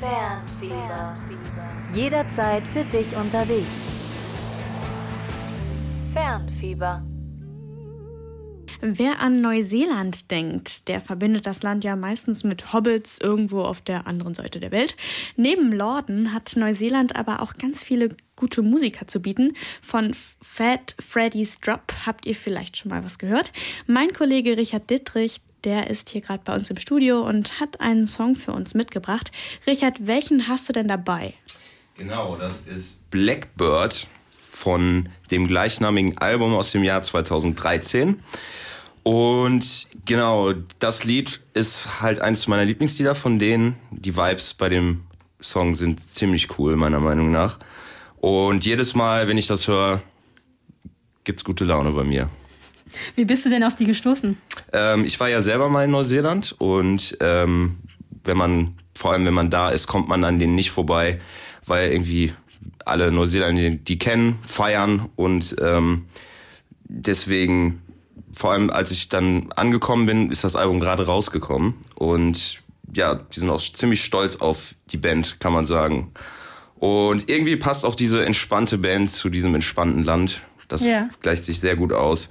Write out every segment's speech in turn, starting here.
Fernfieber. Jederzeit für dich unterwegs. Fernfieber. Wer an Neuseeland denkt, der verbindet das Land ja meistens mit Hobbits irgendwo auf der anderen Seite der Welt. Neben Lorden hat Neuseeland aber auch ganz viele gute Musiker zu bieten. Von Fat Freddy's Drop habt ihr vielleicht schon mal was gehört. Mein Kollege Richard Dittrich, der ist hier gerade bei uns im Studio und hat einen Song für uns mitgebracht. Richard, welchen hast du denn dabei? Genau, das ist Blackbird von dem gleichnamigen Album aus dem Jahr 2013. Und genau, das Lied ist halt eins meiner Lieblingslieder von denen. Die Vibes bei dem Song sind ziemlich cool, meiner Meinung nach. Und jedes Mal, wenn ich das höre, gibt's gute Laune bei mir. Wie bist du denn auf die gestoßen? Ähm, ich war ja selber mal in Neuseeland und ähm, wenn man, vor allem wenn man da ist, kommt man an denen nicht vorbei, weil irgendwie alle Neuseeländer die kennen, feiern und ähm, deswegen vor allem als ich dann angekommen bin, ist das Album gerade rausgekommen. Und ja, die sind auch ziemlich stolz auf die Band, kann man sagen. Und irgendwie passt auch diese entspannte Band zu diesem entspannten Land. Das yeah. gleicht sich sehr gut aus.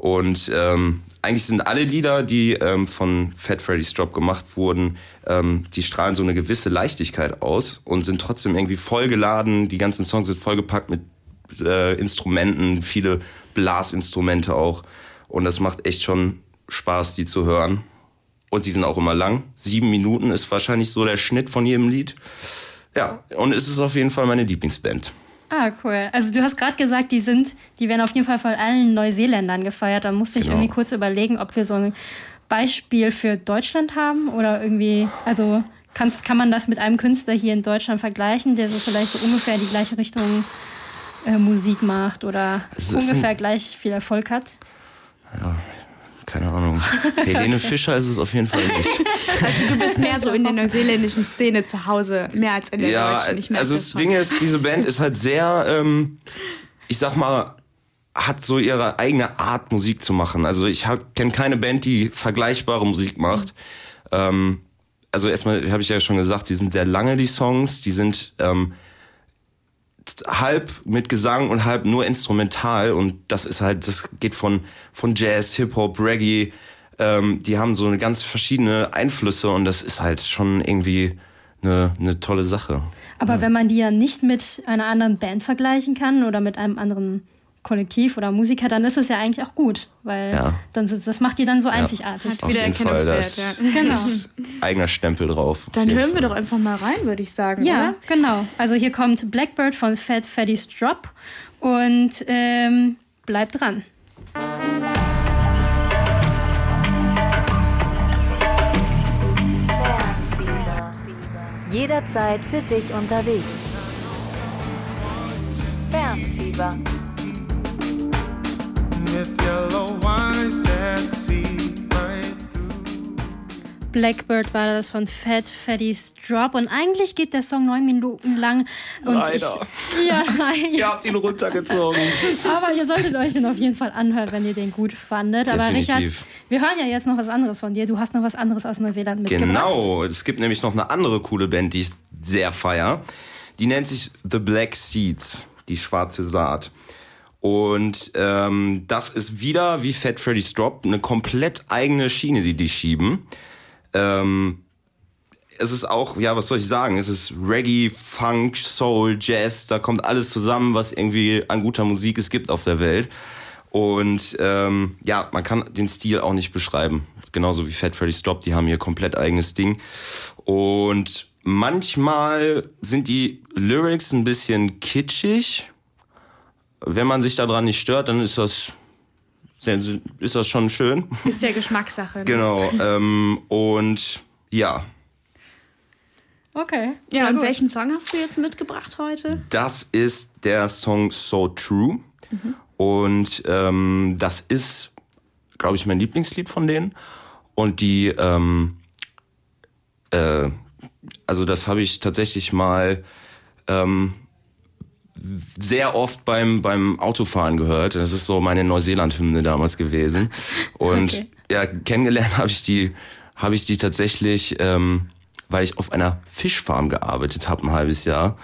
Und ähm, eigentlich sind alle Lieder, die ähm, von Fat Freddy's Drop gemacht wurden, ähm, die strahlen so eine gewisse Leichtigkeit aus und sind trotzdem irgendwie vollgeladen. Die ganzen Songs sind vollgepackt mit äh, Instrumenten, viele Blasinstrumente auch. Und das macht echt schon Spaß, die zu hören. Und sie sind auch immer lang. Sieben Minuten ist wahrscheinlich so der Schnitt von jedem Lied. Ja, und es ist auf jeden Fall meine Lieblingsband. Ah, cool. Also du hast gerade gesagt, die sind, die werden auf jeden Fall von allen Neuseeländern gefeiert. Da musste ich genau. irgendwie kurz überlegen, ob wir so ein Beispiel für Deutschland haben oder irgendwie, also kannst, kann man das mit einem Künstler hier in Deutschland vergleichen, der so vielleicht so ungefähr die gleiche Richtung äh, Musik macht oder ungefähr gleich viel Erfolg hat? ja, keine Ahnung. Helene Fischer ist es auf jeden Fall nicht. Also du bist mehr so in der neuseeländischen Szene zu Hause, mehr als in der ja, deutschen. Ich also das Ding ist, diese Band ist halt sehr, ähm, ich sag mal, hat so ihre eigene Art Musik zu machen. Also ich kenne keine Band, die vergleichbare Musik macht. Mhm. Ähm, also erstmal habe ich ja schon gesagt, sie sind sehr lange die Songs, die sind ähm, halb mit Gesang und halb nur instrumental und das ist halt, das geht von, von Jazz, Hip-Hop, Reggae, ähm, die haben so eine ganz verschiedene Einflüsse und das ist halt schon irgendwie eine, eine tolle Sache. Aber ja. wenn man die ja nicht mit einer anderen Band vergleichen kann oder mit einem anderen Kollektiv oder Musiker, dann ist es ja eigentlich auch gut, weil ja. dann, das macht die dann so einzigartig. Hat wieder Erkennungswert, ja. Genau. Eigener Stempel drauf. Dann hören wir doch einfach mal rein, würde ich sagen. Ja, oder? genau. Also hier kommt Blackbird von Fat Freddy's Drop und ähm, bleibt dran. Jederzeit für dich unterwegs. Fernfieber. Blackbird war das von Fat Freddy's Drop und eigentlich geht der Song neun Minuten lang. Und Leider. Ich, ja, nein. ihr habt ihn runtergezogen. Aber ihr solltet euch den auf jeden Fall anhören, wenn ihr den gut fandet. Definitiv. Aber Richard, wir hören ja jetzt noch was anderes von dir. Du hast noch was anderes aus Neuseeland mitgebracht. Genau, es gibt nämlich noch eine andere coole Band, die ich sehr feier. Die nennt sich The Black Seeds, die schwarze Saat. Und ähm, das ist wieder wie Fat Freddy's Drop eine komplett eigene Schiene, die die schieben. Ähm, es ist auch, ja, was soll ich sagen? Es ist Reggae, Funk, Soul, Jazz, da kommt alles zusammen, was irgendwie an guter Musik es gibt auf der Welt. Und ähm, ja, man kann den Stil auch nicht beschreiben. Genauso wie Fat Freddy's Drop, die haben hier komplett eigenes Ding. Und manchmal sind die Lyrics ein bisschen kitschig, wenn man sich daran nicht stört, dann ist das ist das schon schön. Ist ja Geschmackssache. Ne? Genau. Ähm, und ja. Okay. Ja, und gut. welchen Song hast du jetzt mitgebracht heute? Das ist der Song So True. Mhm. Und ähm, das ist, glaube ich, mein Lieblingslied von denen. Und die, ähm, äh, also das habe ich tatsächlich mal ähm, sehr oft beim, beim Autofahren gehört. Das ist so meine Neuseeland-Hymne damals gewesen. Und okay. ja, kennengelernt habe ich die, habe ich die tatsächlich ähm, weil ich auf einer Fischfarm gearbeitet habe ein halbes Jahr.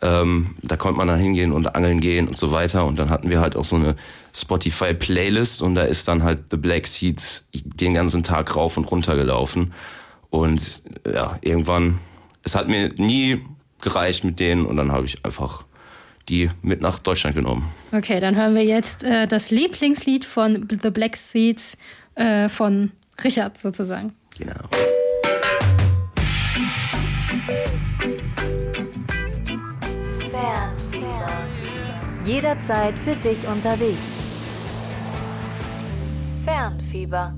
Ähm, da konnte man dann hingehen und angeln gehen und so weiter. Und dann hatten wir halt auch so eine Spotify-Playlist und da ist dann halt The Black Seeds den ganzen Tag rauf und runter gelaufen. Und ja, irgendwann, es hat mir nie gereicht mit denen und dann habe ich einfach die mit nach Deutschland genommen. Okay, dann hören wir jetzt äh, das Lieblingslied von The Black Seeds äh, von Richard sozusagen. Genau. Jederzeit für dich unterwegs. Fernfieber.